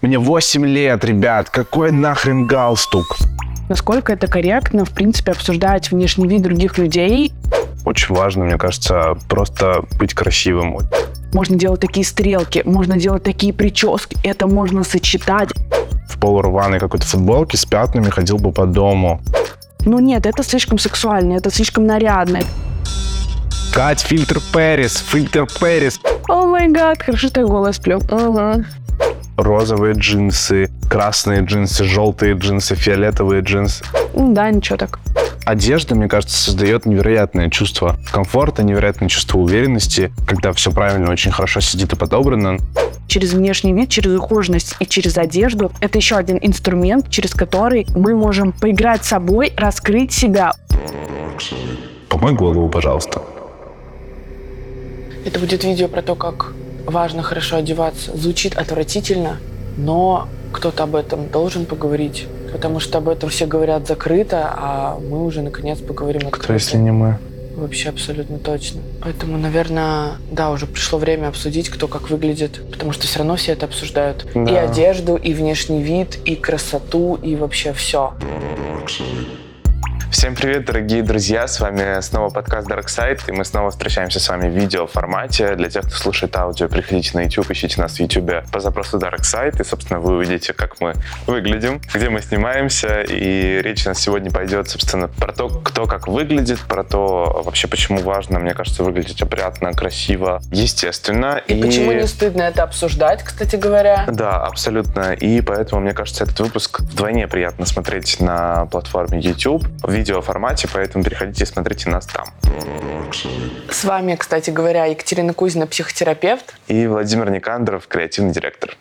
Мне 8 лет, ребят, какой нахрен галстук? Насколько это корректно, в принципе, обсуждать внешний вид других людей? Очень важно, мне кажется, просто быть красивым. Можно делать такие стрелки, можно делать такие прически, это можно сочетать. В полурваной какой-то футболке с пятнами ходил бы по дому. Ну нет, это слишком сексуально, это слишком нарядно. Кать, фильтр Пэрис, фильтр Пэрис. О май гад, хорошо, что я голос сплю. Ага. Розовые джинсы, красные джинсы, желтые джинсы, фиолетовые джинсы. Да, ничего так. Одежда, мне кажется, создает невероятное чувство комфорта, невероятное чувство уверенности, когда все правильно, очень хорошо сидит и подобрано. Через внешний вид, через ухоженность и через одежду это еще один инструмент, через который мы можем поиграть с собой, раскрыть себя. Помой голову, пожалуйста. Это будет видео про то, как важно хорошо одеваться. Звучит отвратительно, но кто-то об этом должен поговорить. Потому что об этом все говорят закрыто, а мы уже наконец поговорим Кто, открыто. если не мы? Вообще абсолютно точно. Поэтому, наверное, да, уже пришло время обсудить, кто как выглядит. Потому что все равно все это обсуждают. И Да. одежду, и внешний вид, и красоту, и вообще все. Всем привет, дорогие друзья! С вами снова подкаст Dark Side, и мы снова встречаемся с вами в видео-формате. Для тех, кто слушает аудио, приходите на YouTube, ищите нас в YouTube по запросу Dark Side, и, собственно, вы увидите, как мы выглядим, где мы снимаемся, и речь у нас сегодня пойдет, собственно, про то, кто как выглядит, про то, вообще, почему важно, мне кажется, выглядеть опрятно, красиво, естественно. И, почему не стыдно это обсуждать, кстати говоря? Да, абсолютно. И поэтому, мне кажется, этот выпуск вдвойне приятно смотреть на платформе YouTube видеоформате, поэтому переходите и смотрите нас там. С вами, кстати говоря, Екатерина Кузина, психотерапевт. И Владимир Никандров, креативный директор.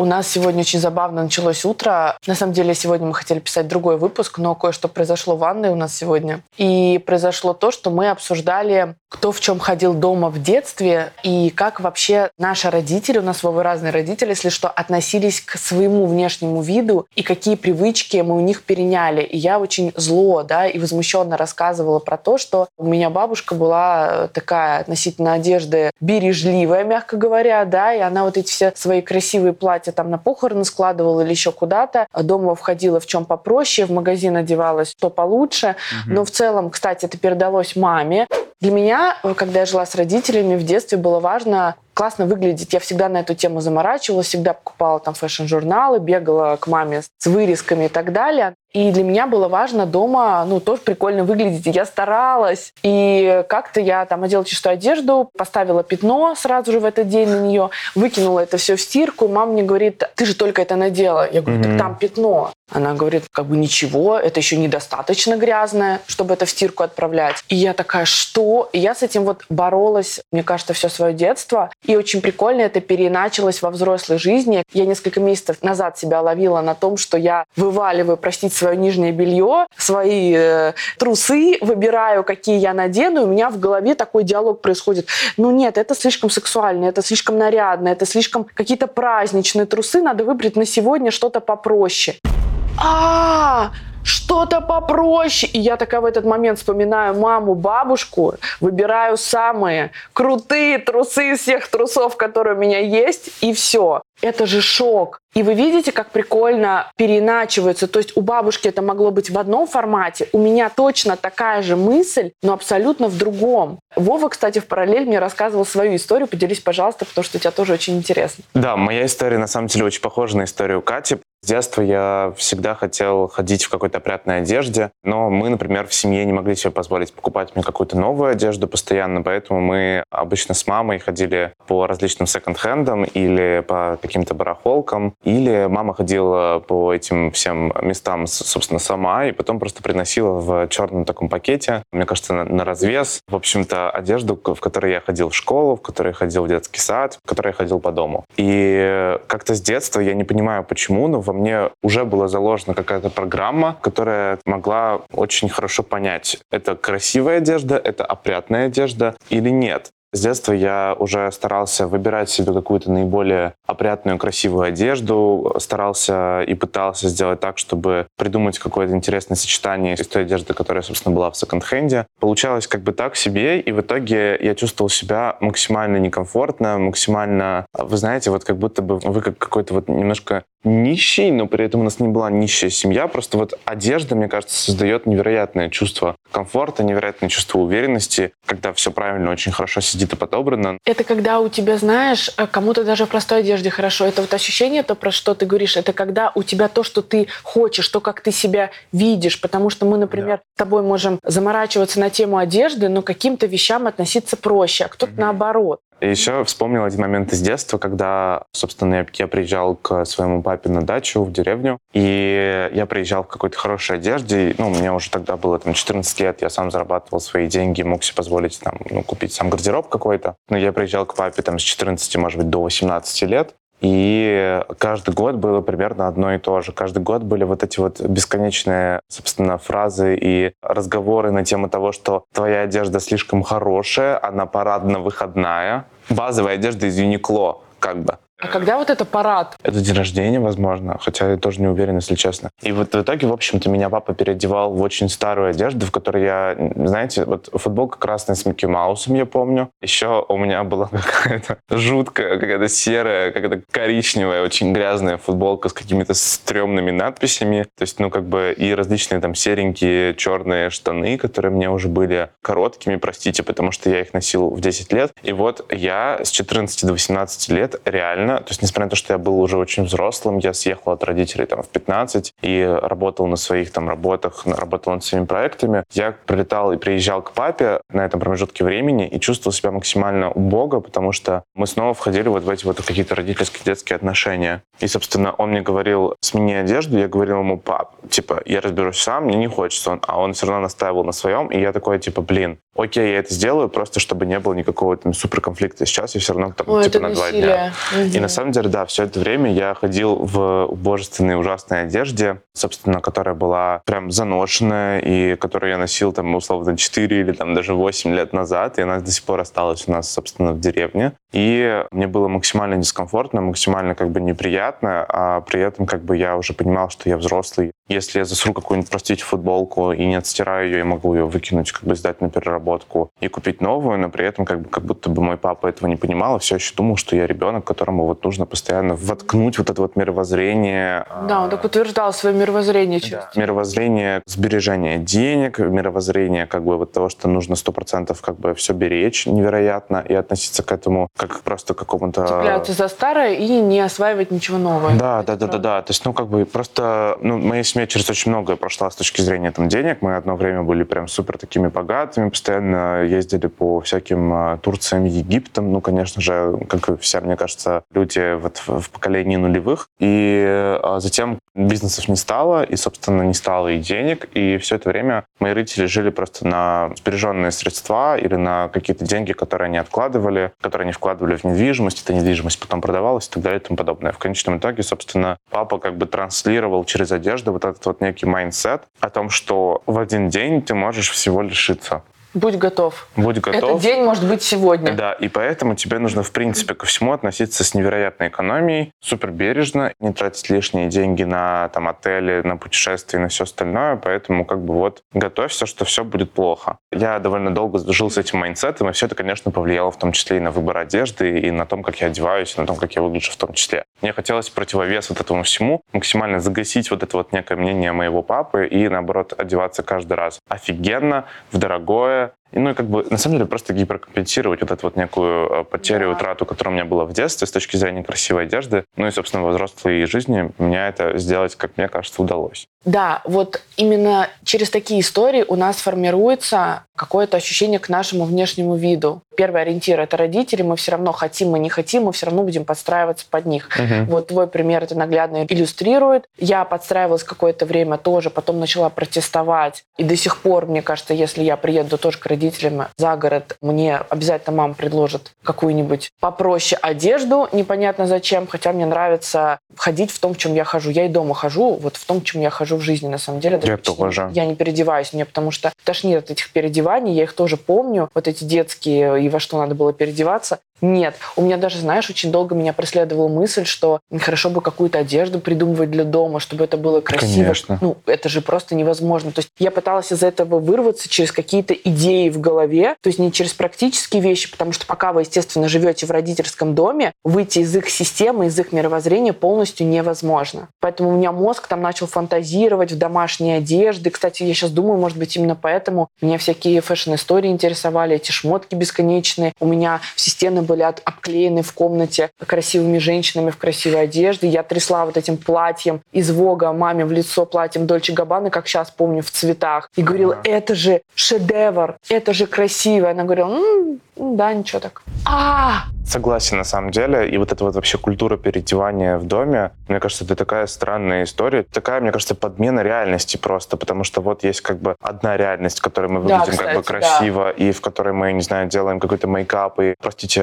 У нас сегодня очень забавно началось утро. На самом деле, сегодня мы хотели писать другой выпуск, но кое-что произошло в ванной у нас сегодня. И произошло то, что мы обсуждали, кто в чем ходил дома в детстве и как вообще наши родители, у нас Вовы разные родители, если что, относились к своему внешнему виду и какие привычки мы у них переняли. И я очень зло, да, и возмущенно рассказывала про то, что у меня бабушка была такая относительно одежды бережливая, мягко говоря, да, и она вот эти все свои красивые платья там на похороны складывала или еще куда-то. А Дома входила в чем попроще, в магазин одевалась что получше. Но в целом, кстати, это передалось маме. Для меня, когда я жила с родителями, в детстве было важно классно выглядеть. Я всегда на эту тему заморачивалась, всегда покупала там фэшн-журналы, бегала к маме с вырезками и так далее. И для меня было важно дома, ну, тоже прикольно выглядеть. И я старалась. И как-то я там одела чистую одежду, поставила пятно сразу же в этот день на нее, выкинула это все в стирку. Мама мне говорит, ты же только это надела. Я говорю, так там пятно. Она говорит, как бы ничего, это еще недостаточно грязное, чтобы это в стирку отправлять. И я такая, что? И я с этим вот боролась, мне кажется, все свое детство. И очень прикольно это переначалось во взрослой жизни. Я несколько месяцев назад себя ловила на том, что я вываливаю, простите, свое нижнее белье, свои э, трусы, выбираю, какие я надену, и у меня в голове такой диалог происходит. Ну нет, это слишком сексуально, это слишком нарядно, это слишком какие-то праздничные трусы, надо выбрать на сегодня что-то попроще. А, что-то попроще. И я такая в этот момент вспоминаю маму, бабушку, выбираю самые крутые трусы из всех трусов, которые у меня есть, и все. Это же шок. И вы видите, как прикольно переиначивается. То есть у бабушки это могло быть в одном формате, у меня точно такая же мысль, но абсолютно в другом. Вова, кстати, в параллель мне рассказывал свою историю. Поделись, пожалуйста, потому что у тебя тоже очень интересно. Да, моя история на самом деле очень похожа на историю Кати. С детства я всегда хотел ходить в какой-то опрятной одежде, но мы, например, в семье не могли себе позволить покупать мне какую-то новую одежду постоянно, поэтому мы обычно с мамой ходили по различным секонд-хендам или по каким-то барахолкам, или мама ходила по этим всем местам, собственно, сама, и потом просто приносила в черном таком пакете, мне кажется, на, на развес, в общем-то, одежду, в которой я ходил в школу, в которой я ходил в детский сад, в которой я ходил по дому. И как-то с детства, я не понимаю почему, но во мне уже была заложена какая-то программа, которая могла очень хорошо понять, это красивая одежда, это опрятная одежда или нет. С детства я уже старался выбирать себе какую-то наиболее опрятную, красивую одежду, старался и пытался сделать так, чтобы придумать какое-то интересное сочетание из той одежды, которая, собственно, была в секонд-хенде. Получалось как бы так себе, и в итоге я чувствовал себя максимально некомфортно, максимально, вы знаете, вот как будто бы вы как какой-то вот немножко нищий, но при этом у нас не была нищая семья. Просто вот одежда, мне кажется, создает невероятное чувство комфорта, невероятное чувство уверенности, когда все правильно, очень хорошо сидит и подобрано. Это когда у тебя, знаешь, э, кому-то даже в простой одежде хорошо. Это вот ощущение, то, про что ты говоришь, это когда у тебя то, что ты хочешь, то, как ты себя видишь. Потому что мы, например, да. с тобой можем заморачиваться на тему одежды, но к каким-то вещам относиться проще, а кто-то угу. наоборот. Еще вспомнил один момент из детства, когда, собственно, я, я приезжал к своему папе на дачу в деревню, и я приезжал в какой-то хорошей одежде. Ну, мне уже тогда было там 14 лет, я сам зарабатывал свои деньги, мог себе позволить там, ну, купить сам гардероб какой-то. Но я приезжал к папе там с 14, может быть, до 18 лет, и каждый год было примерно одно и то же. Каждый год были вот эти вот бесконечные, собственно, фразы и разговоры на тему того, что твоя одежда слишком хорошая, она парадно-выходная. Базовая одежда из Юникло, как бы. А когда вот это парад? Это день рождения, возможно, хотя я тоже не уверен, если честно. И вот в итоге, в общем-то, меня папа переодевал в очень старую одежду, в которой я, знаете, вот футболка красная с Микки Маусом, я помню. Еще у меня была какая-то жуткая, какая-то серая, какая-то коричневая, очень грязная футболка с какими-то стрёмными надписями. То есть, ну, как бы и различные там серенькие черные штаны, которые мне уже были короткими, простите, потому что я их носил в 10 лет. И вот я с 14 до 18 лет реально реально, то есть несмотря на то, что я был уже очень взрослым, я съехал от родителей там в 15 и работал на своих там работах, работал над своими проектами, я прилетал и приезжал к папе на этом промежутке времени и чувствовал себя максимально убого, потому что мы снова входили вот в эти вот какие-то родительские детские отношения. И, собственно, он мне говорил, смени одежду, я говорил ему, пап, типа, я разберусь сам, мне не хочется. Он, а он все равно настаивал на своем, и я такой, типа, блин, окей, я это сделаю, просто чтобы не было никакого там супер конфликта. Сейчас я все равно там, Ой, типа, на два дня. Угу. И на самом деле, да, все это время я ходил в убожественной ужасной одежде, собственно, которая была прям заношенная, и которую я носил там, условно, 4 или там даже 8 лет назад, и она до сих пор осталась у нас, собственно, в деревне. И мне было максимально дискомфортно, максимально как бы неприятно, а при этом как бы я уже понимал, что я взрослый. Если я засру какую-нибудь, простите, футболку и не отстираю ее, я могу ее выкинуть, как бы сдать на переработку и купить новую, но при этом как бы как будто бы мой папа этого не понимал, и все еще думал, что я ребенок, которому вот нужно постоянно воткнуть вот это вот мировоззрение. Да, он так утверждал свое мировоззрение. Да. Мировоззрение сбережения денег, мировоззрение как бы вот того, что нужно сто процентов как бы все беречь невероятно и относиться к этому как просто к какому-то... Цепляться за старое и не осваивать ничего нового. Да, да, да, да, да. То есть, ну, как бы просто, ну, моя семья через очень многое прошла с точки зрения там денег. Мы одно время были прям супер такими богатыми, постоянно ездили по всяким а, Турциям, Египтам. Ну, конечно же, как и все, мне кажется, люди вот в поколении нулевых. И а затем бизнесов не стало, и, собственно, не стало и денег. И все это время мои родители жили просто на сбереженные средства или на какие-то деньги, которые они откладывали, которые они вкладывали в недвижимость, эта недвижимость потом продавалась и так далее и тому подобное. В конечном итоге, собственно, папа как бы транслировал через одежду вот этот вот некий mindset о том, что в один день ты можешь всего лишиться. Будь готов. Будь готов. Этот день может быть сегодня. Да, и поэтому тебе нужно, в принципе, ко всему относиться с невероятной экономией, супер бережно, не тратить лишние деньги на там, отели, на путешествия на все остальное. Поэтому как бы вот готовься, что все будет плохо. Я довольно долго жил с этим mindset ом, и все это, конечно, повлияло в том числе и на выбор одежды, и на том, как я одеваюсь, и на том, как я выгляжу в том числе. Мне хотелось противовес вот этому всему, максимально загасить вот это вот некое мнение моего папы и, наоборот, одеваться каждый раз офигенно, в дорогое, ну, и как бы, на самом деле, просто гиперкомпенсировать вот эту вот некую э, потерю, да. утрату, которая у меня была в детстве с точки зрения красивой одежды. Ну и, собственно, во взрослой жизни меня это сделать, как мне кажется, удалось. Да, вот именно через такие истории у нас формируется какое-то ощущение к нашему внешнему виду. Первый ориентир — это родители, мы все равно хотим, мы не хотим, мы все равно будем подстраиваться под них. Угу. Вот твой пример это наглядно иллюстрирует. Я подстраивалась какое-то время тоже, потом начала протестовать. И до сих пор, мне кажется, если я приеду тоже к родителям, родителями за город, мне обязательно мама предложит какую-нибудь попроще одежду, непонятно зачем, хотя мне нравится ходить в том, в чем я хожу. Я и дома хожу, вот в том, в чем я хожу в жизни, на самом деле. Я тоже. Я не переодеваюсь, мне потому что тошнит от этих переодеваний, я их тоже помню, вот эти детские, и во что надо было переодеваться. Нет. У меня даже, знаешь, очень долго меня преследовала мысль, что хорошо бы какую-то одежду придумывать для дома, чтобы это было красиво. Конечно. Ну, это же просто невозможно. То есть я пыталась из этого вырваться через какие-то идеи в голове, то есть не через практические вещи, потому что пока вы, естественно, живете в родительском доме, выйти из их системы, из их мировоззрения полностью невозможно. Поэтому у меня мозг там начал фантазировать в домашней одежде. Кстати, я сейчас думаю, может быть, именно поэтому меня всякие фэшн-истории интересовали, эти шмотки бесконечные. У меня все стены были от- обклеены в комнате красивыми женщинами в красивой одежде. Я трясла вот этим платьем из Вога маме в лицо платьем Дольче Габбаны, как сейчас помню, в цветах. И говорила, это же шедевр, это же красиво. Она говорила, «М, ну да, ничего так. А, Согласен, на самом деле. И вот эта вот вообще культура переодевания в доме, мне кажется, это такая странная история. Такая, мне кажется, подмена реальности просто. Потому что вот есть как бы одна реальность, в которой мы Да, выглядим как бы кстати, красиво, и в которой мы, не знаю, делаем какой-то мейкап, и, простите,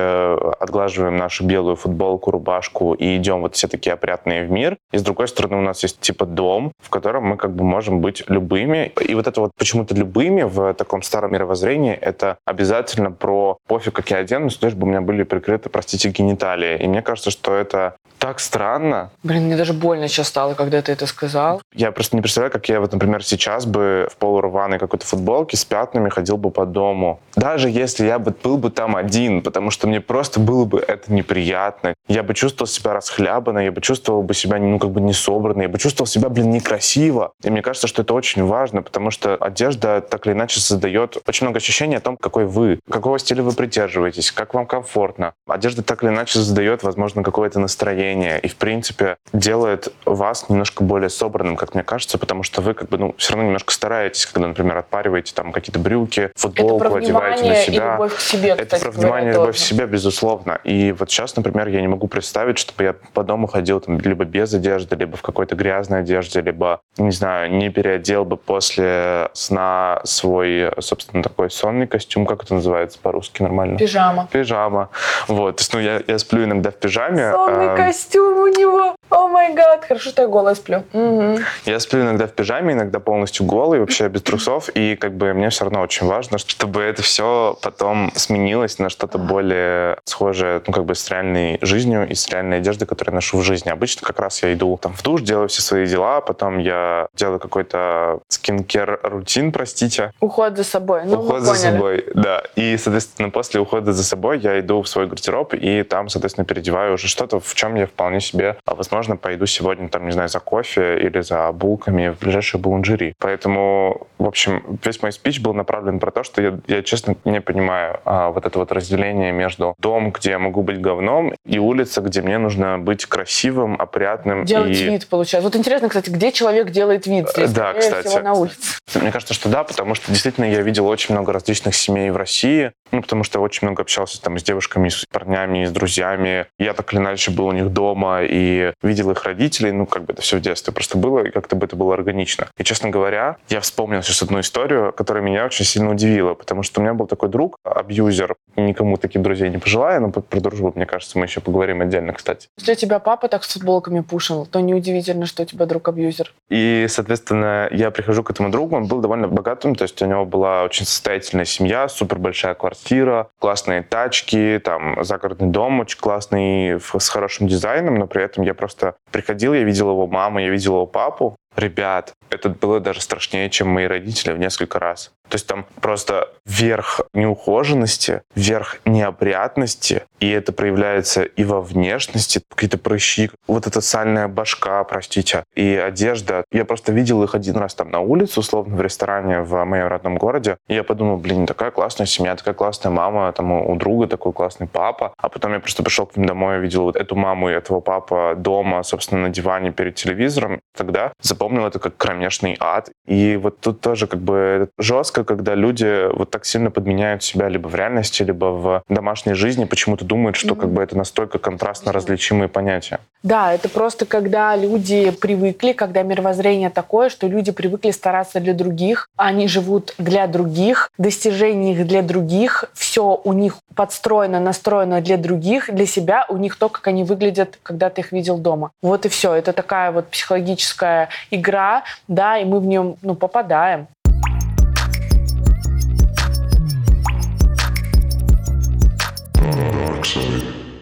отглаживаем нашу белую футболку, рубашку, и идем вот все такие опрятные в мир. И с другой стороны у нас есть типа дом, в котором мы как бы можем быть любыми. И вот это вот почему-то любыми в таком старом мировоззрении, это обязательно про пофиг, как я оденусь, лишь бы у меня были прикрыты, простите, гениталии. И мне кажется, что это так странно. блин, мне даже больно сейчас стало, когда ты это сказал. Я просто не представляю, как я вот, например, сейчас бы в полурваной какой-то футболке с пятнами ходил бы по дому. Даже если я бы был бы там один, потому что мне просто было бы это неприятно. Я бы чувствовал себя расхлябанно, я бы чувствовал бы себя, ну, как бы не собранно, я бы чувствовал себя, блин, некрасиво. И мне кажется, что это очень важно, потому что одежда так или иначе создает очень много ощущений о том, какой вы, какого стиля вы придерживаетесь, как вам комфортно. Одежда так или иначе создает, возможно, какое-то настроение и, в принципе, делает вас немножко более собранным, как мне кажется, потому что вы как бы, ну, все равно немножко стараетесь, когда, например, отпариваете там какие-то брюки, Это футболку про одеваете на внимание и себя. любовь к себе, Это кстати про внимание и любовь к тоже. себе, безусловно. И вот сейчас, например, я не могу представить, чтобы я по дому ходил там либо без одежды, либо в какой-то грязной одежде, либо, не знаю, не переодел бы после сна свой, собственно, такой сонный костюм, как это называется по-русски нормально? Пижама. Пижама. Вот, то есть, ну, я, я сплю иногда в пижаме. Сонный а, костюм у него. О май гад. Хорошо, что я голая сплю. Мгм. Я сплю иногда в пижаме, иногда полностью голый, вообще без трусов, и как бы мне все равно очень важно, чтобы это все потом сменилось на что-то более схожее, ну, как бы с реальной жизнью и с реальной одеждой, которую я ношу в жизни. Обычно как раз я иду там в душ, делаю все свои дела, потом я делаю какой-то скинкер-рутин, простите, Уход за собой. Ну, уход за поняли. собой, да. И, соответственно, после ухода за собой я иду в свой гардероб и там, соответственно, переодеваю уже что-то, в чем я вполне себе, а, возможно, пойду сегодня, там, не знаю, за кофе или за булками в ближайшую буланжери. Поэтому, в общем, весь мой спич был направлен про то, что я, я честно, не понимаю а, вот это вот разделение между дом, где я могу быть говном, и улица, где мне нужно быть красивым, опрятным. Делать и... вид, получается. Вот интересно, кстати, где человек делает вид? Здесь, Да, кстати. всего, на улице. Мне кажется, что да, потому что действительно я видел очень много различных семей в России, ну, потому что я очень много общался там с девушками, с парнями, с друзьями. Я так или иначе был у них дома и видел их родителей, ну, как бы это все в детстве просто было, и как-то бы это было органично. И, честно говоря, я вспомнил сейчас одну историю, которая меня очень сильно удивила, потому что у меня был такой друг, абьюзер, никому таких друзей не пожелаю, но про дружбу, мне кажется, мы еще поговорим отдельно, кстати. Если тебя папа так с футболками пушил, то неудивительно, что у тебя друг абьюзер. И, соответственно, я прихожу к этому другу, он был довольно богатым, то есть у него была очень состоятельная семья, супер большая квартира, классные тачки, там загородный дом очень классный, с хорошим дизайном, но при этом я просто приходил, я видел его маму, я видел его папу. Ребят, это было даже страшнее, чем мои родители в несколько раз. То есть там просто верх неухоженности, верх неопрятности, и это проявляется и во внешности, какие-то прыщи, вот эта сальная башка, простите, и одежда. Я просто видел их один раз там на улице, условно, в ресторане в моем родном городе, и я подумал, блин, такая классная семья, такая классная мама, там у друга такой классный папа, а потом я просто пришел к ним домой, увидел вот эту маму и этого папа дома, собственно, на диване перед телевизором, тогда запомнил запомнил это как кромешный ад. И вот тут тоже как бы жестко, когда люди вот так сильно подменяют себя либо в реальности, либо в домашней жизни, почему-то думают, что как бы это настолько контрастно различимые понятия. Да, это просто когда люди привыкли, когда мировоззрение такое, что люди привыкли стараться для других, они живут для других, достижения их для других, все у них подстроено, настроено для других, для себя, у них то, как они выглядят, когда ты их видел дома. Вот и все. Это такая вот психологическая игра, да, и мы в нем ну, попадаем.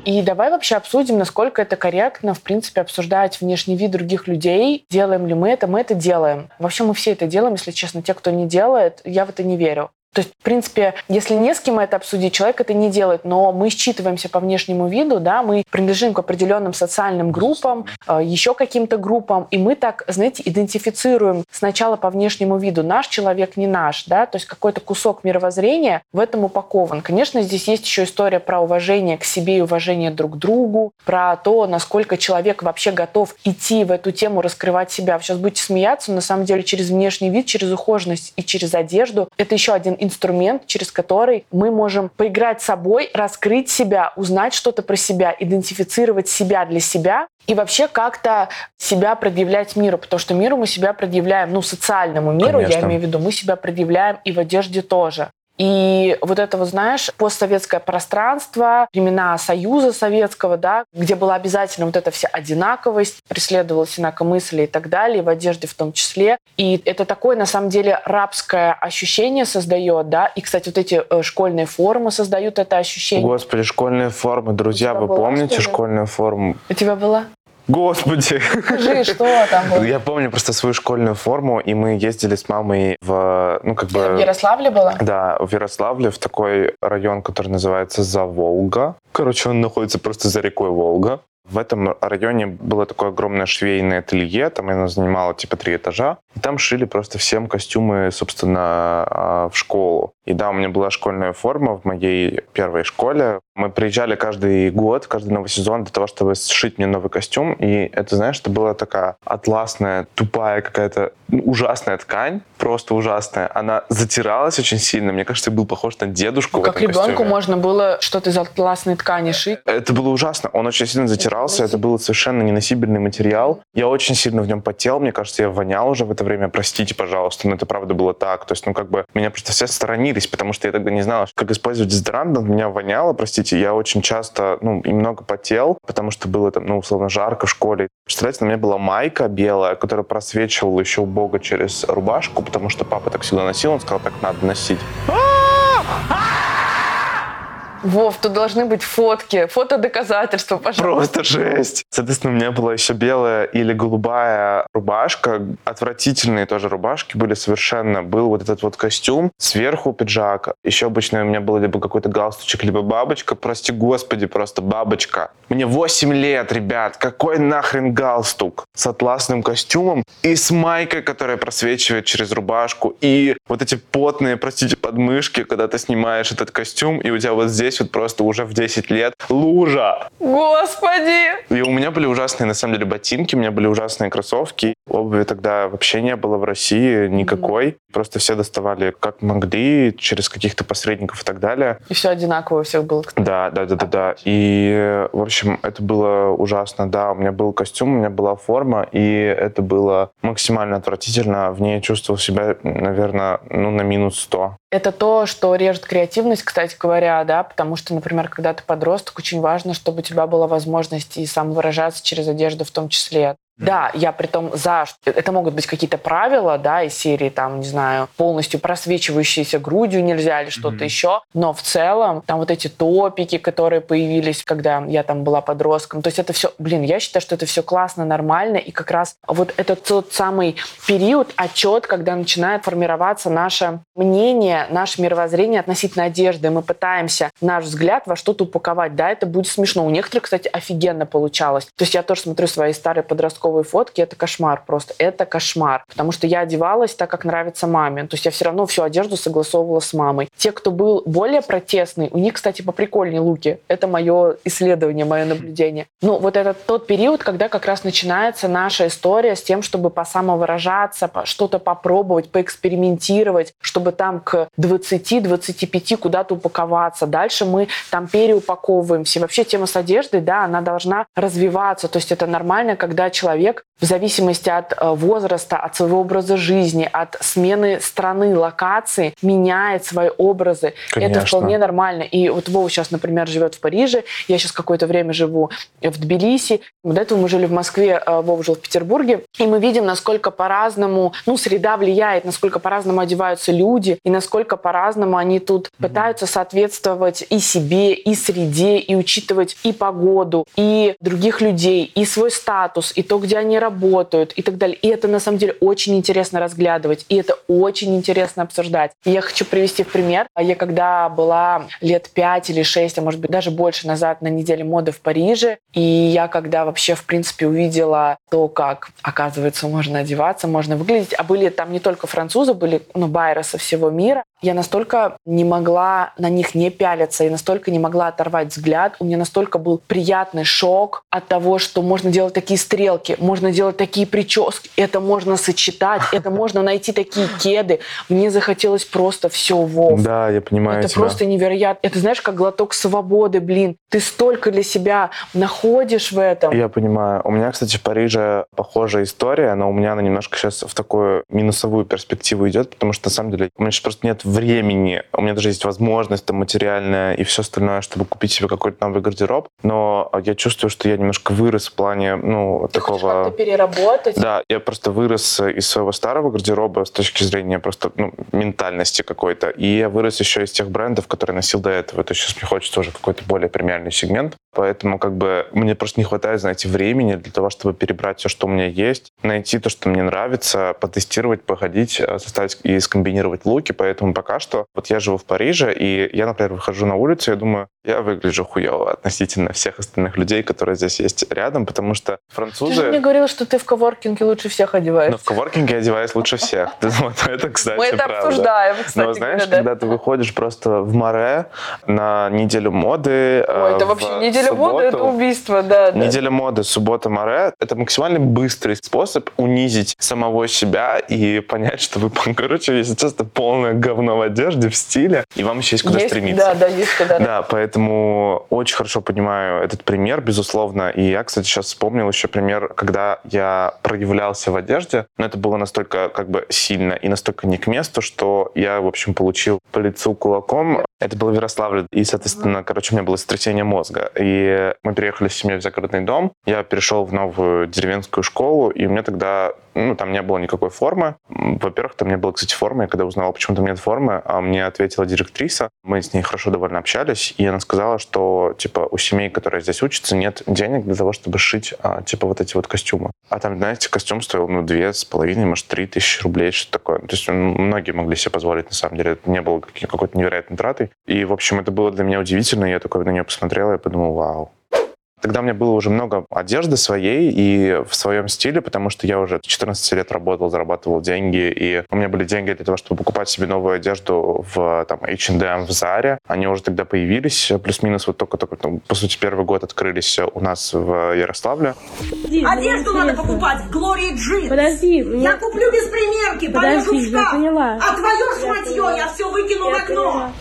И давай вообще обсудим, насколько это корректно, в принципе, обсуждать внешний вид других людей. Делаем ли мы это? Мы это делаем. Вообще мы все это делаем, если честно. Те, кто не делает, я в это не верю. То есть, в принципе, если не с кем это обсудить, человек это не делает, но мы считываемся по внешнему виду, да, мы принадлежим к определенным социальным группам, э, еще каким-то группам, и мы так, знаете, идентифицируем сначала по внешнему виду наш человек, не наш, да, то есть какой-то кусок мировоззрения в этом упакован. Конечно, здесь есть еще история про уважение к себе и уважение друг к другу, про то, насколько человек вообще готов идти в эту тему, раскрывать себя. Сейчас будете смеяться, но на самом деле через внешний вид, через ухоженность и через одежду это еще один инструмент, через который мы можем поиграть с собой, раскрыть себя, узнать что-то про себя, идентифицировать себя для себя и вообще как-то себя предъявлять миру, потому что миру мы себя предъявляем, ну, социальному миру, Конечно. я имею в виду, мы себя предъявляем и в одежде тоже. И вот это вот, знаешь, постсоветское пространство, времена Союза Советского, да, где была обязательно вот эта вся одинаковость, преследовалась инакомыслие и так далее, в одежде в том числе. И это такое, на самом деле, рабское ощущение создает, да, и, кстати, вот эти э, школьные формы создают это ощущение. Господи, школьные формы. Друзья, вы помните школьную форму? У тебя была? Господи! Скажи, что там было? Я помню просто свою школьную форму, и мы ездили с мамой в, ну, как В бы... Ярославле была? Да, в Ярославле, в такой район, который называется Заволга. Короче, он находится просто за рекой Волга. В этом районе было такое огромное швейное ателье, там оно занимало типа три этажа. И там шили просто всем костюмы, собственно, а, в школу. И да, у меня была школьная форма в моей первой школе. Мы приезжали каждый год, каждый новый сезон для того, чтобы сшить мне новый костюм. И это, знаешь, это была такая атласная, тупая какая-то ну, ужасная ткань, просто ужасная. Она затиралась очень сильно. Мне кажется, я был похож на дедушку Ну, как ребенку костюме. можно было что-то из атласной ткани шить. Это было ужасно. Он очень сильно затирался. Это был совершенно неносибельный материал. Я очень сильно в нем потел. Мне кажется, я вонял уже в это время. Простите, пожалуйста, но это правда было так. То есть, ну, как бы меня просто все сторонились, потому что я тогда не знала, как использовать дезодорант. Меня воняло, простите. Я очень часто, ну, и много потел, потому что было там, ну, условно, жарко в школе. Представляете, на мне была майка белая, которая просвечивала еще у бога через рубашку, потому что папа так всегда носил. Он сказал, так надо носить. Вов, тут должны быть фотки, фотодоказательства, пожалуйста. Просто жесть. Соответственно, у меня была еще белая или голубая рубашка. Отвратительные тоже рубашки были совершенно. Был вот этот вот костюм, сверху пиджак. Еще обычно у меня был либо какой-то галстучек, либо бабочка. Прости господи, просто бабочка. Мне 8 лет, ребят. Какой нахрен галстук? С атласным костюмом и с майкой, которая просвечивает через рубашку. И вот эти потные, простите, подмышки, когда ты снимаешь этот костюм, и у тебя вот здесь вот просто уже в 10 лет лужа. Господи! И у меня были ужасные, на самом деле, ботинки, у меня были ужасные кроссовки. Обуви тогда вообще не было в России никакой. Просто все доставали как могли, через каких-то посредников и так далее. И все одинаково у всех было. Да, да, да, да, да. И, в общем, это было ужасно. Да, у меня был костюм, у меня была форма, и это было максимально отвратительно. В ней я чувствовал себя, наверное, ну, на минус 100. Это то, что режет креативность, кстати говоря, да, потому что, например, когда ты подросток, очень важно, чтобы у тебя была возможность и самовыражаться через одежду в том числе. Да, я при том за... Это могут быть какие-то правила, да, из серии, там, не знаю, полностью просвечивающиеся грудью нельзя или что-то еще. Но в целом, там вот эти топики, которые появились, когда я там была подростком, то есть это все, блин, я считаю, что это все классно, нормально, и как раз вот это тот самый период, отчет, когда начинает формироваться наше мнение, наше мировоззрение относительно одежды. Мы пытаемся наш взгляд во что-то упаковать. Да, это будет смешно. У некоторых, кстати, офигенно получалось. То есть я тоже смотрю свои старые подростковые подростковые фотки, это кошмар просто. Это кошмар. Потому что я одевалась так, как нравится маме. То есть я все равно всю одежду согласовывала с мамой. Те, кто был более протестный, у них, кстати, поприкольнее луки. Это мое исследование, мое наблюдение. Ну, вот это тот период, когда как раз начинается наша история с тем, чтобы посамовыражаться, что-то попробовать, поэкспериментировать, чтобы там к 20-25 куда-то упаковаться. Дальше мы там переупаковываемся. Вообще тема с одеждой, да, она должна развиваться. То есть это нормально, когда человек в зависимости от э, возраста, от своего образа жизни, от смены страны, локации, меняет свои образы. Конечно. Это вполне нормально. И вот Вова сейчас, например, живет в Париже, я сейчас какое-то время живу в Тбилиси. До этого мы жили в Москве, э, Вова жил в Петербурге. И мы видим, насколько по-разному, ну, среда влияет, насколько по-разному одеваются люди, и насколько по-разному они тут пытаются соответствовать и себе, и среде, и учитывать и погоду, и других людей, и свой статус, и то, где они работают, и так далее. И это, на самом деле, очень интересно разглядывать, и это очень интересно обсуждать. И я хочу привести в пример. Я когда была лет пять или шесть, а может быть даже больше назад на неделе моды в Париже, и я когда вообще, в принципе, увидела то, как, оказывается, можно одеваться, можно выглядеть, а были там не только французы, были, ну, байеры со всего мира, я настолько не могла на них не пялиться, и настолько не могла оторвать взгляд. У меня настолько был приятный шок от того, что можно делать такие стрелки, можно делать такие прически, это можно сочетать, это можно найти такие кеды. Мне захотелось просто все Вов. Да, я понимаю Это тебя. просто невероятно. Это знаешь, как глоток свободы, блин. Ты столько для себя находишь в этом. Я понимаю. У меня, кстати, в Париже похожая история, но у меня она немножко сейчас в такую минусовую перспективу идет, потому что, на самом деле, у меня сейчас просто нет времени. У меня даже есть возможность там, материальная и все остальное, чтобы купить себе какой-то новый гардероб. Но я чувствую, что я немножко вырос в плане, ну, Ты такого... переработать. Да, я просто вырос из своего старого гардероба с точки зрения просто ну, ментальности какой-то. И я вырос еще из тех брендов, которые носил до этого. То есть сейчас мне хочется уже какой-то более премиальный сегмент. Поэтому как бы мне просто не хватает, знаете, времени для того, чтобы перебрать все, что у меня есть, найти то, что мне нравится, потестировать, походить, э, составить и скомбинировать луки. Поэтому пока что вот я живу в Париже, и я, например, выхожу на улицу, я думаю, я выгляжу хуево относительно всех остальных людей, которые здесь есть рядом, потому что Ты французы... же мне говорила, что ты в коворкинге лучше всех одеваешься. Но в коворкинге я одеваюсь лучше всех. Вот это, кстати, Мы это обсуждаем, кстати Но знаешь, когда ты выходишь просто в море на неделю моды... Ой, э, это в вообще неделя моды, это убийство, да. Неделя моды, суббота море — это максимально быстрый способ унизить самого себя и понять, что вы, короче, если честно, полное говно в одежде, в стиле, и вам еще есть куда стремиться. Да, да, есть куда. Да, поэтому очень хорошо понимаю этот пример, безусловно. И я, кстати, сейчас вспомнил еще пример, когда я проявлялся в одежде, но это было настолько как бы сильно и настолько не к месту, что я, в общем, получил по лицу кулаком. Это было в Ярославле, и, соответственно, короче, у меня было сотрясение мозга. И мы переехали с семьей в загородный дом. Я перешел в новую деревенскую школу, и у меня тогда, ну, там не было никакой формы. Во-первых, там не было, кстати, формы. Я когда узнал, почему там нет формы, а мне ответила директриса. Мы с ней хорошо довольно общались, и она сказала, что, типа, у семей, которые здесь учатся, нет денег для того, чтобы шить, а, типа, вот эти вот костюмы. А там, знаете, костюм стоил, ну, две с половиной, может, три тысячи рублей, что такое. То есть многие могли себе позволить, на самом деле. Это не было какой- какой-то невероятной тратой. И, в общем, это было для меня удивительно. Я такой на нее посмотрел и подумал, вау. Тогда у меня было уже много одежды своей и в своем стиле, потому что я уже 14 лет работал, зарабатывал деньги, и у меня были деньги для того, чтобы покупать себе новую одежду в там, H&M, в Заре. Они уже тогда появились, плюс-минус вот только-только, ну, по сути, первый год открылись у нас в Ярославле. Одежду надо покупать в Глории Джин. Подожди, мне- Я куплю без примерки, положу Подожди, в я шкаф. поняла. А твое Я шматье я все выкину в Я окно. поняла.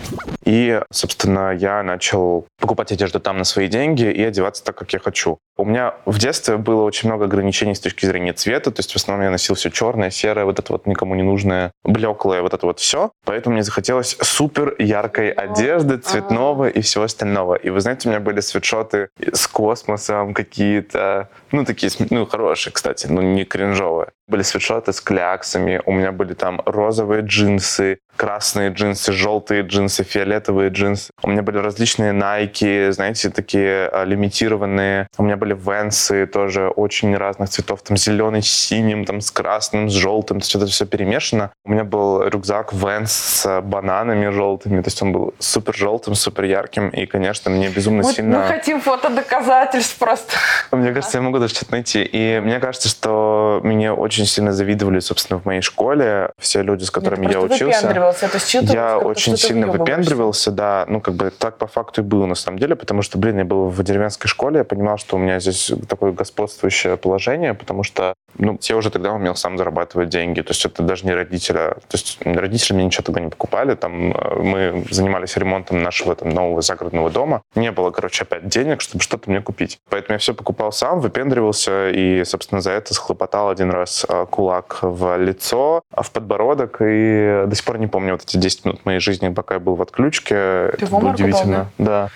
И, собственно, я начал покупать одежду там на свои деньги и одеваться так, как я хочу. У меня в детстве было очень много ограничений с точки зрения цвета, то есть в основном я носил все черное, серое, вот это вот никому не нужное, блеклое, вот это вот все. Поэтому мне захотелось супер яркой одежды, цветного и всего остального. И вы знаете, у меня были свитшоты с космосом какие-то, ну такие, ну хорошие, кстати, ну не кринжовые. Были свитшоты с кляксами, у меня были там розовые джинсы, красные джинсы, желтые джинсы, фиолетовые джинсы. У меня были различные Nike, знаете, такие а, лимитированные. У меня были Венсы тоже очень разных цветов. Там зеленый с синим, там с красным, с желтым. То есть это все перемешано. У меня был рюкзак Венс с бананами желтыми. То есть он был супер желтым, супер ярким. И, конечно, мне безумно Мы, сильно... мы хотим фото доказательств просто. Мне кажется, я могу даже что-то найти. И мне кажется, что мне очень сильно завидовали, собственно, в моей школе все люди, с которыми я Просто учился. это Я очень сильно выпендривался, да. Ну, как бы так по факту и было на самом деле, потому что, блин, я был в деревенской школе, я понимал, что у меня здесь такое господствующее положение, потому что, ну, я уже тогда умел сам зарабатывать деньги. То есть это даже не родителя. То есть родители мне ничего тогда не покупали. Там э, мы занимались ремонтом нашего там, нового загородного дома. Не было, короче, опять денег, чтобы что-то мне купить. Поэтому я все покупал сам, выпендривался и, собственно, за это схлопотал один раз э, кулак в лицо, а в подбородок. И до сих пор не помню вот эти 10 минут моей жизни, пока я был в отключке. это в было обморок упал, удивительно. Да.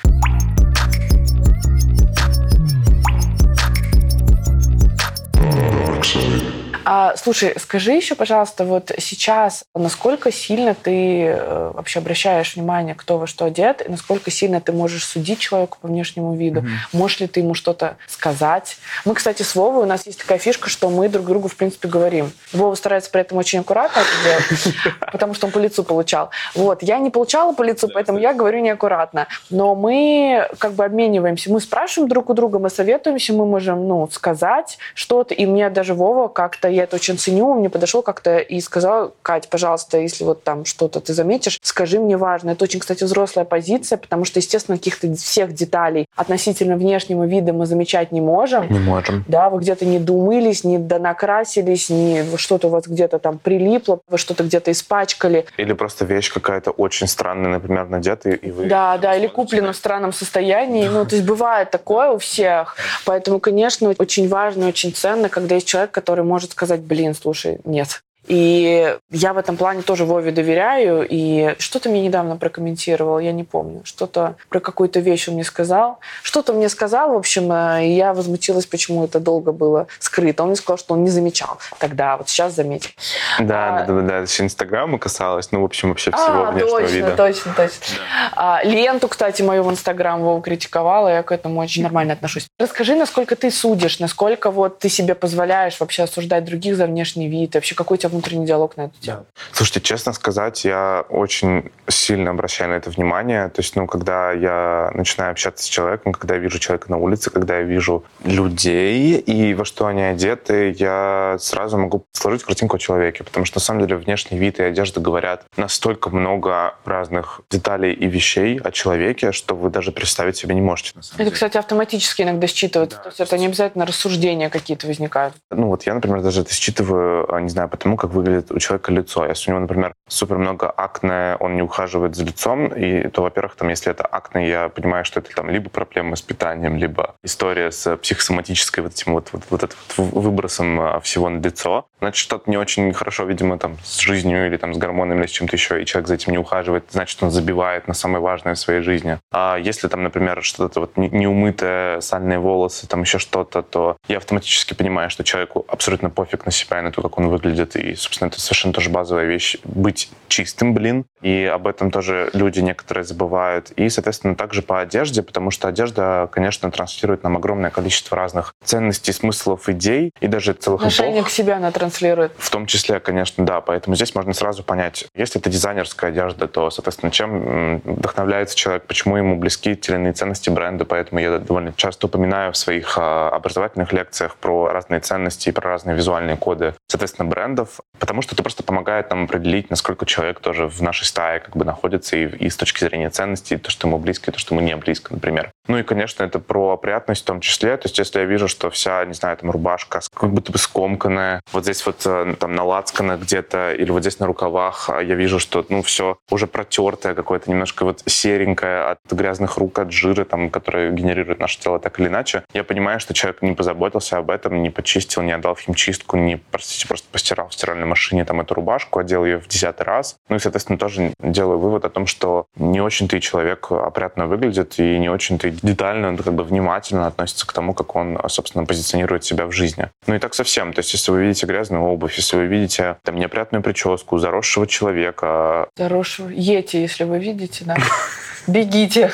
А, слушай, скажи еще, пожалуйста, вот сейчас, насколько сильно ты э, вообще обращаешь внимание, кто во что одет, и насколько сильно ты можешь судить человека по внешнему виду? Можешь ли ты ему что-то сказать? Мы, кстати, с Вовой, у нас есть такая фишка, что мы друг другу, в принципе, говорим. Вова старается при этом очень аккуратно это делать, потому что он по лицу получал. Вот, я не получала по лицу, поэтому я говорю неаккуратно. Но мы как бы обмениваемся, мы спрашиваем друг у друга, мы советуемся, мы можем, ну, сказать что-то. И мне даже Вова как-то, я это очень ценю, он мне подошел как-то и сказал, Кать, пожалуйста, если вот там что-то ты заметишь, скажи мне важно. Это очень, кстати, взрослая позиция, потому что, естественно, каких-то всех деталей относительно внешнего вида мы замечать не можем. Не можем. Да, вы где-то не доумылись, не донакрасились, не что-то у вас где-то там прилипло, вы что-то где-то испачкали. Или просто вещь какая-то очень странная, например, надета, и вы... Да, да, или куплено в странном состоянии. Ну, то есть бывает такое у всех. Поэтому, конечно, очень важно, очень ценно, когда есть человек, который может сказать, блин, слушай, нет. И я в этом плане тоже Вове доверяю. И что ты мне недавно прокомментировал, я не помню. Что-то про какую-то вещь он мне сказал. Что-то мне сказал, в общем, э, и я возмутилась, почему это долго было скрыто. Он мне сказал, что он не замечал. Тогда, вот сейчас заметил. Да, А, да, да, да, еще Инстаграма касалось, ну, в общем, вообще всего А, внешнего точно, вида. точно, точно. А, ленту, кстати, мою в Инстаграм Вова критиковала, я к этому очень нормально отношусь. Расскажи, насколько ты судишь, насколько вот ты себе позволяешь вообще осуждать других за внешний вид, вообще какой у тебя внутренний диалог на эту тему? Слушайте, честно сказать, я очень сильно обращаю на это внимание. То есть, ну, когда я начинаю общаться с человеком, когда я вижу человека на улице, когда я вижу людей и во что они одеты, я сразу могу сложить картинку о человеке. Потому что, на самом деле, внешний вид и одежда говорят настолько много разных деталей и вещей о человеке, что вы даже представить себе не можете. На самом Это, деле. кстати, автоматически иногда считывается. То есть это не обязательно рассуждения какие-то возникают. Ну вот я, например, даже это считываю, а, не знаю, потому как выглядит у человека лицо. Если у него, например, супер много акне, он не ухаживает за лицом, и то, во-первых, там, если это акне, я понимаю, что это там либо проблемы с питанием, либо история с психосоматической вот этим вот, вот, вот вот выбросом а, всего на лицо. Значит, что-то не очень хорошо, видимо, там, с жизнью или там с гормонами или с чем-то еще, и человек за этим не ухаживает, значит, он забивает на самое важное в своей жизни. А если там, например, что-то вот не- неумытое, сальные волосы, там еще что-то, то я автоматически понимаю, что человеку абсолютно пофиг на себя и на то, как он выглядит. И, собственно, это совершенно тоже базовая вещь. Быть чистым, блин. И об этом тоже люди некоторые забывают. И, соответственно, также по одежде, потому что одежда, конечно, транслирует нам огромное количество разных ценностей, смыслов, идей и даже целых Отношение эпох. к себе она транслирует. В том числе, конечно, да. Поэтому здесь можно сразу понять, если это дизайнерская одежда, то, соответственно, чем вдохновляется человек, почему ему близки те или иные ценности бренда. Поэтому я довольно часто упоминаю в своих а, образовательных лекциях про разные ценности и про разные визуальные коды, соответственно, брендов, потому что это просто помогает нам определить, насколько человек тоже в нашей стае как бы находится и, и с точки зрения ценностей, то, что ему близко, и то, что ему не близко, например. Ну и, конечно, это про опрятность в том числе. То есть, если я вижу, что вся, не знаю, там рубашка как будто бы скомканная, вот здесь вот э, там на где-то или вот здесь на рукавах, а я вижу, что, ну, все уже протертое какое-то, немножко вот серенькое от грязных рук, от жира, там, который генерирует наше тело так или иначе, я понимаю, что человек не позаботился об этом, не почистил, не отдал в химчистку, не, простите, просто постирал в стиральной машине там эту рубашку, одел ее в десятый раз. Ну и, соответственно, тоже делаю вывод о том, что не очень-то и человек опрятно выглядит, и не очень-то детально, как бы внимательно относится к тому, как он, собственно, позиционирует себя в жизни. Ну и так совсем. То есть, если вы видите грязную обувь, если вы видите там неопрятную прическу, заросшего человека, Хорошего. Ете, если вы видите, да. Бегите.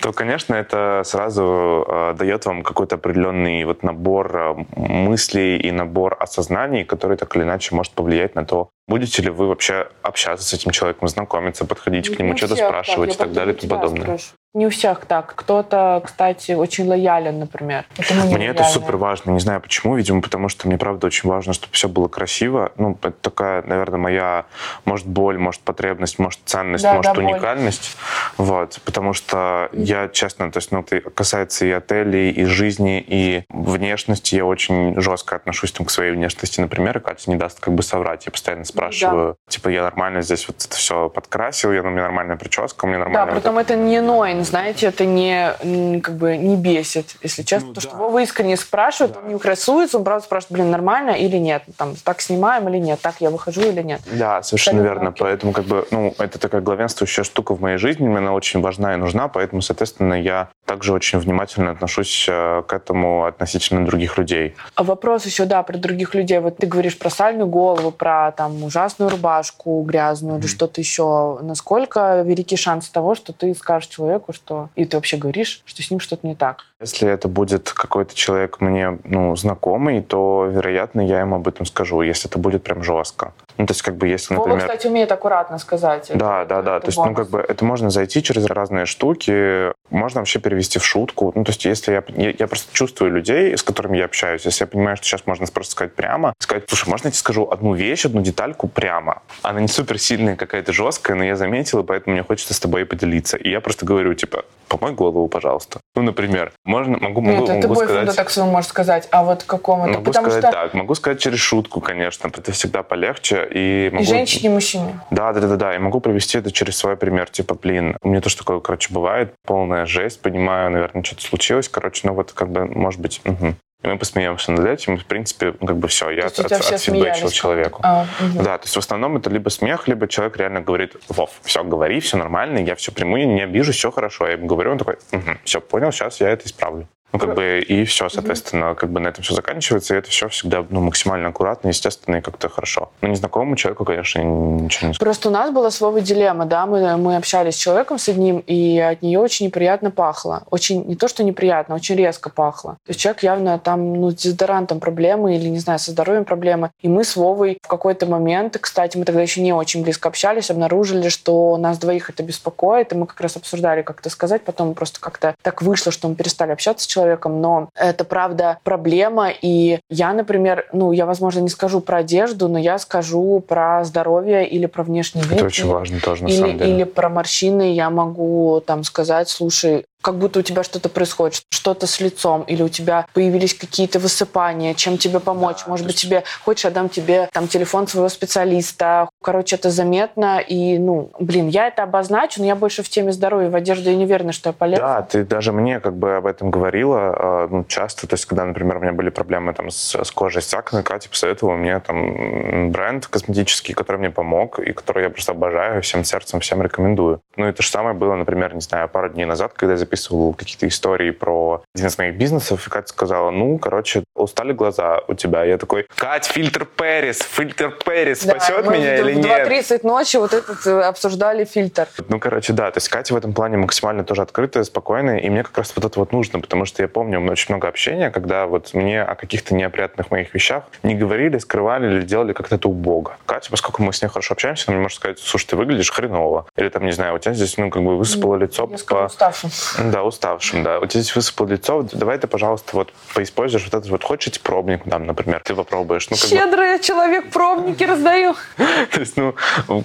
то, конечно, это сразу э, дает вам какой-то определенный вот набор э, мыслей и набор осознаний, который так или иначе может повлиять на то, будете ли вы вообще общаться с этим человеком, знакомиться, подходить к Не нему, у что-то спрашивать так, и так далее и тому подобное. спрошу. Не у всех так. Кто-то, кстати, очень лоялен, например. Это Мне это лояльны. супер важно. Не знаю почему, видимо, потому что мне правда очень важно, чтобы все было красиво. Ну, это такая, наверное, моя, может, боль, может, потребность, может, ценность, Да, может, да, боль. уникальность. Вот. Потому что я, честно, то есть, ну, это касается и отелей, и жизни, и внешности. Я очень жестко отношусь там, к своей внешности, например, и Катя не даст как бы соврать. Я постоянно спрашиваю, типа, я нормально здесь вот это все подкрасил, я, у меня нормальная прическа, у меня Да, нормальная... вот притом это не ноин, знаете, это не как бы не бесит, если честно. Ну то, да. что Вова искренне спрашивает, он не красуется, он правда спрашивает, блин, нормально или нет? Там, так снимаем или нет? Так я выхожу или нет? Да, совершенно Абсолютно верно. окей. Поэтому, как бы, ну, это такая главенствующая штука в моей жизни, мне она очень важна и нужна, поэтому, соответственно, я также очень внимательно отношусь э, к этому относительно других людей. А вопрос еще, да, про других людей. Вот ты говоришь про сальную голову, про там ужасную рубашку грязную или что-то еще. Насколько велики шансы того, что ты скажешь человеку, что... И ты вообще говоришь, что с ним что-то не так? Если это будет какой-то человек мне, ну, знакомый, то, вероятно, я ему об этом скажу, если это будет прям жестко. Ну, то есть, как бы, если, Вова, например... кстати, умеет аккуратно сказать. Да, Это- да, да. это То есть, ну, бонус. как бы, это можно зайти через разные штуки, можно вообще перевести в шутку. Ну, то есть, если я, я, я просто чувствую людей, с которыми я общаюсь, если я понимаю, что сейчас можно просто сказать прямо, сказать, слушай, можно я тебе скажу одну вещь, одну детальку прямо? Она не супер сильная, какая-то жесткая, но я заметил, и поэтому мне хочется с тобой поделиться. И я просто говорю, типа, помой голову, пожалуйста. Ну, например, можно, могу, могу, Нет, это могу сказать... так своему можешь сказать, а вот какому-то... Могу Потому сказать что так, могу сказать через шутку, конечно, это всегда полегче. И, могу... и женщине, и мужчине. Да, да, да, да, да. И могу провести это через свой пример. Типа, блин, у меня тоже такое, короче, бывает. Полная жесть, понимаю, наверное, что-то случилось. Короче, ну вот как бы, может быть, мгм. И мы посмеемся над этим. и, В принципе, ну, как бы все, я от, от- отфидбэчил человеку. А, мгм. Да, то есть в основном это либо смех, либо человек реально говорит, Вов, все, говори, все нормально, я все приму, я не обижу, все хорошо. Я ему говорю, он такой, все, понял, сейчас я это исправлю. Ну, как бы, и все, соответственно, как бы на этом все заканчивается, и это все всегда ну, максимально аккуратно, естественно, и как-то хорошо. Но незнакомому человеку, конечно, ничего не Просто у нас была с Вовой дилемма, да, мы, мы общались с человеком с одним, и от нее очень неприятно пахло. Очень, не то, что неприятно, очень резко пахло. То есть человек явно там, ну, с дезодорантом проблемы или, не знаю, со здоровьем проблемы. И мы с Вовой в какой-то момент, кстати, мы тогда еще не очень близко общались, обнаружили, что нас двоих это беспокоит, и мы как раз обсуждали, как это сказать, потом просто как-то так вышло, что мы перестали общаться с человеком, но это, правда, проблема, и я, например, ну, я, возможно, не скажу про одежду, но я скажу про здоровье или про внешний вид. Это очень или- важно тоже, на или, самом деле. или про морщины я могу там сказать, слушай, как будто у тебя что-то происходит, что-то с лицом, или у тебя появились какие-то высыпания, чем тебе помочь. Да, Может быть, есть- тебе хочешь, я дам тебе там телефон своего специалиста. Короче, это заметно. И, ну, блин, я это обозначу, но я больше в теме здоровья в одежде и не уверена, что я полезна. Да, ты даже мне как бы об этом говорила э, ну, часто. То есть, когда, например, у меня были проблемы там с, с кожей, с акне, Катя посоветовала мне там бренд косметический, который мне помог и который я просто обожаю, всем сердцем, всем рекомендую. Ну и то же самое было, например, не знаю, пару дней назад, когда я записывал какие-то истории про один из моих бизнесов, и Катя сказала, ну, короче, устали глаза у тебя. Я такой, Кать, фильтр Пэрис, фильтр Пэрис Да, спасет мы меня в или нет? 2.30 ночи вот этот э, обсуждали фильтр. Ну, короче, да, то есть Катя в этом плане максимально тоже открытая, спокойная, и мне как раз вот это вот нужно, потому что я помню очень много общения, когда вот мне о каких-то неопрятных моих вещах не говорили, скрывали или делали как-то это убого. Катя, поскольку мы с ней хорошо общаемся, она мне может сказать, слушай, ты выглядишь хреново. Или там, не знаю, у тебя здесь, ну, как бы высыпало лицо Я по... уставшим. Да, уставшим, да. У тебя здесь высыпало лицо, давай ты, пожалуйста, вот поиспользуешь вот этот вот, хочешь пробник, там, например, ты попробуешь. Ну, как бы, Щедрый человек, пробники раздаю. то есть, ну,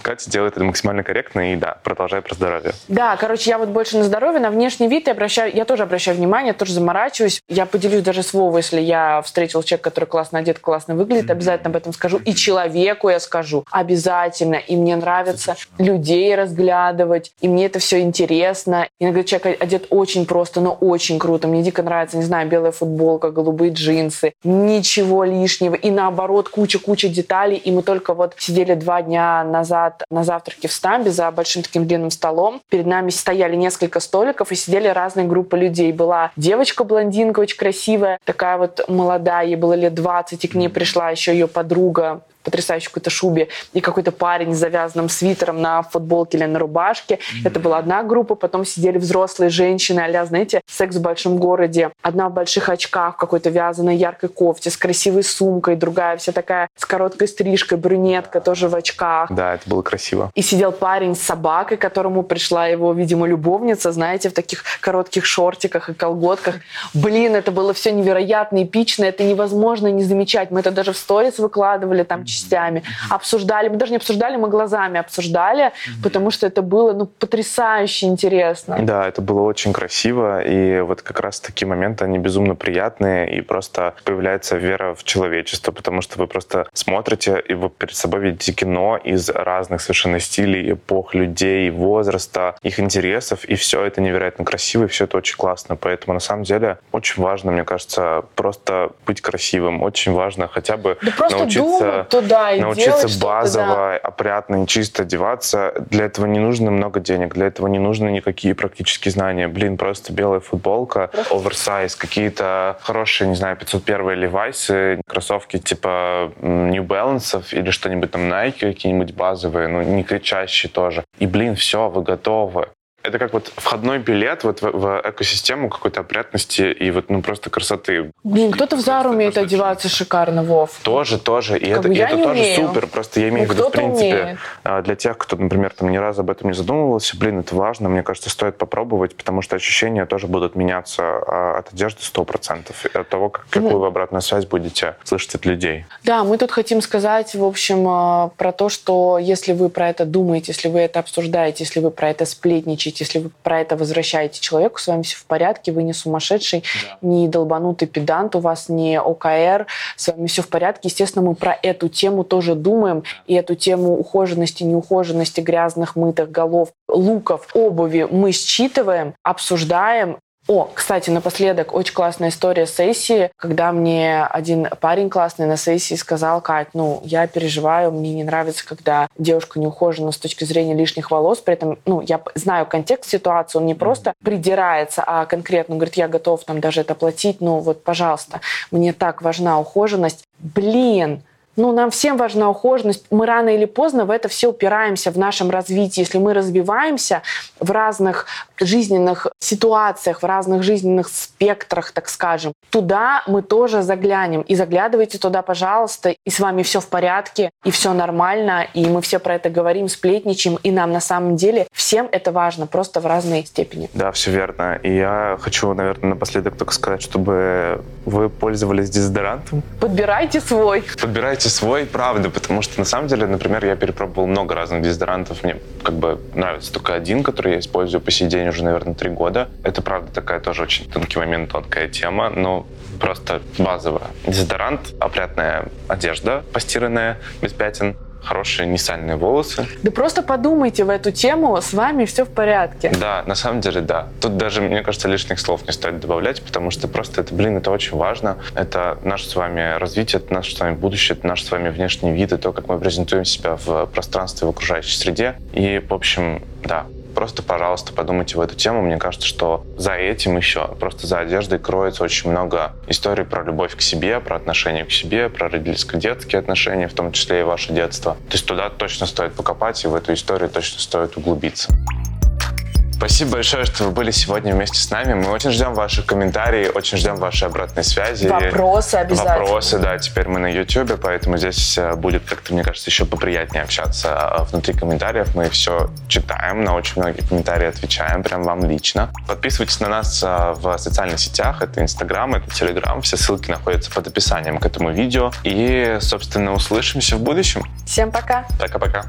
Катя делает это максимально корректно, и да, продолжай про здоровье. Да, короче, я вот больше на здоровье, на внешний вид я обращаю, я тоже обращаю внимание, тоже за заморачиваюсь. Я поделюсь даже с Вовой, если я встретил человека, который классно одет, классно выглядит, обязательно об этом скажу. И человеку я скажу. Обязательно. И мне нравится людей разглядывать. И мне это все интересно. Иногда человек одет очень просто, но очень круто. Мне дико нравится, не знаю, белая футболка, голубые джинсы. Ничего лишнего. И наоборот, куча-куча деталей. И мы только вот сидели два дня назад на завтраке в Стамбе за большим таким длинным столом. Перед нами стояли несколько столиков и сидели разные группы людей. Была девочка-блондинка очень красивая, такая вот молодая, ей было лет 20, и к ней пришла еще ее подруга потрясающей какой-то шубе, и какой-то парень с завязанным свитером на футболке или на рубашке. Mm-hmm. Это была одна группа, потом сидели взрослые женщины, а знаете, секс в большом городе. Одна в больших очках, в какой-то вязаной яркой кофте, с красивой сумкой, другая вся такая с короткой стрижкой, брюнетка тоже в очках. Да, это было красиво. И сидел парень с собакой, которому пришла его, видимо, любовница, знаете, в таких коротких шортиках и колготках. Блин, это было все невероятно эпично, это невозможно не замечать. Мы это даже в сторис выкладывали, там частями, обсуждали, мы даже не обсуждали, мы глазами обсуждали, потому что это было ну, потрясающе интересно. Да, это было очень красиво, и вот как раз такие моменты, они безумно приятные, и просто появляется вера в человечество, потому что вы просто смотрите, и вы перед собой видите кино из разных совершенно стилей, эпох, людей, возраста, их интересов, и все это невероятно красиво, и все это очень классно. Поэтому на самом деле очень важно, мне кажется, просто быть красивым. Очень важно хотя бы да научиться думать, туда и научиться базово, да. опрятно и чисто одеваться. Для этого не нужно много денег, для этого не нужно никакие практические знания. Блин, просто белая футболка, оверсайз, какие-то хорошие, не знаю, 501 Levi's, кроссовки типа New Balance или что-нибудь там Nike, какие-нибудь базовые, ну, не кричащие тоже. И, блин, все, вы готовы это как вот входной билет вот в, в экосистему какой-то опрятности и вот ну просто красоты. Блин, кто-то в Зару умеет одеваться шикарно, Вов. Тоже, тоже. И как это, и это тоже умею. супер. Просто я имею ну, в виду, в принципе, умеет. А, для тех, кто, например, там ни разу об этом не задумывался, блин, это важно, мне кажется, стоит попробовать, потому что ощущения тоже будут меняться а, от одежды 100%, от того, как, какую вы обратную связь будете слышать от людей. Да, мы тут хотим сказать, в общем, а, про то, что если вы про это думаете, если вы это обсуждаете, если вы про это сплетничаете, если вы про это возвращаете человеку, с вами все в порядке, вы не сумасшедший, да. не долбанутый педант, у вас не ОКР, с вами все в порядке. Естественно, мы про эту тему тоже думаем, и эту тему ухоженности, неухоженности, грязных, мытых голов, луков, обуви мы считываем, обсуждаем о, кстати, напоследок, очень классная история сессии, когда мне один парень классный на сессии сказал, Кать, ну, я переживаю, мне не нравится, когда девушка не ухожена с точки зрения лишних волос, при этом, ну, я знаю контекст ситуации, он не просто придирается, а конкретно говорит, я готов там даже это платить, ну, вот, пожалуйста, мне так важна ухоженность. Блин, ну, нам всем важна ухоженность. Мы рано или поздно в это все упираемся в нашем развитии. Если мы развиваемся в разных жизненных ситуациях, в разных жизненных спектрах, так скажем, туда мы тоже заглянем. И заглядывайте туда, пожалуйста, и с вами все в порядке, и все нормально, и мы все про это говорим, сплетничаем, и нам на самом деле всем это важно, просто в разной степени. Да, все верно. И я хочу, наверное, напоследок только сказать, чтобы вы пользовались дезодорантом. Подбирайте свой. Подбирайте выбирайте свой, правда, потому что на самом деле, например, я перепробовал много разных дезодорантов, мне как бы нравится только один, который я использую по сей день уже, наверное, три года. Это, правда, такая тоже очень тонкий момент, тонкая тема, но просто базовая. Дезодорант, опрятная одежда постиранная, без пятен, хорошие несальные волосы. Да просто подумайте в эту тему, с вами все в порядке. Да, на самом деле, да. Тут даже, мне кажется, лишних слов не стоит добавлять, потому что просто это, блин, это очень важно. Это наше с вами развитие, это наше с вами будущее, это наш с вами внешний вид, и то, как мы презентуем себя в пространстве, в окружающей среде. И, в общем, да, просто, пожалуйста, подумайте в эту тему. Мне кажется, что за этим еще, просто за одеждой кроется очень много историй про любовь к себе, про отношение к себе, про родительско-детские отношения, в том числе и ваше детство. То есть туда точно стоит покопать, и в эту историю точно стоит углубиться. Спасибо большое, что вы были сегодня вместе с нами. Мы очень ждем ваших комментариев, очень ждем вашей обратной связи. Вопросы обязательно. Вопросы, да. Теперь мы на YouTube, поэтому здесь э, будет как-то, мне кажется, еще поприятнее общаться а внутри комментариев. Мы все читаем, на очень многие комментарии отвечаем, прям вам лично. Подписывайтесь на нас э, в социальных сетях. Это Инстаграм, это Телеграм. Все ссылки находятся под описанием к этому видео. И, собственно, услышимся в будущем. Всем пока. Пока-пока.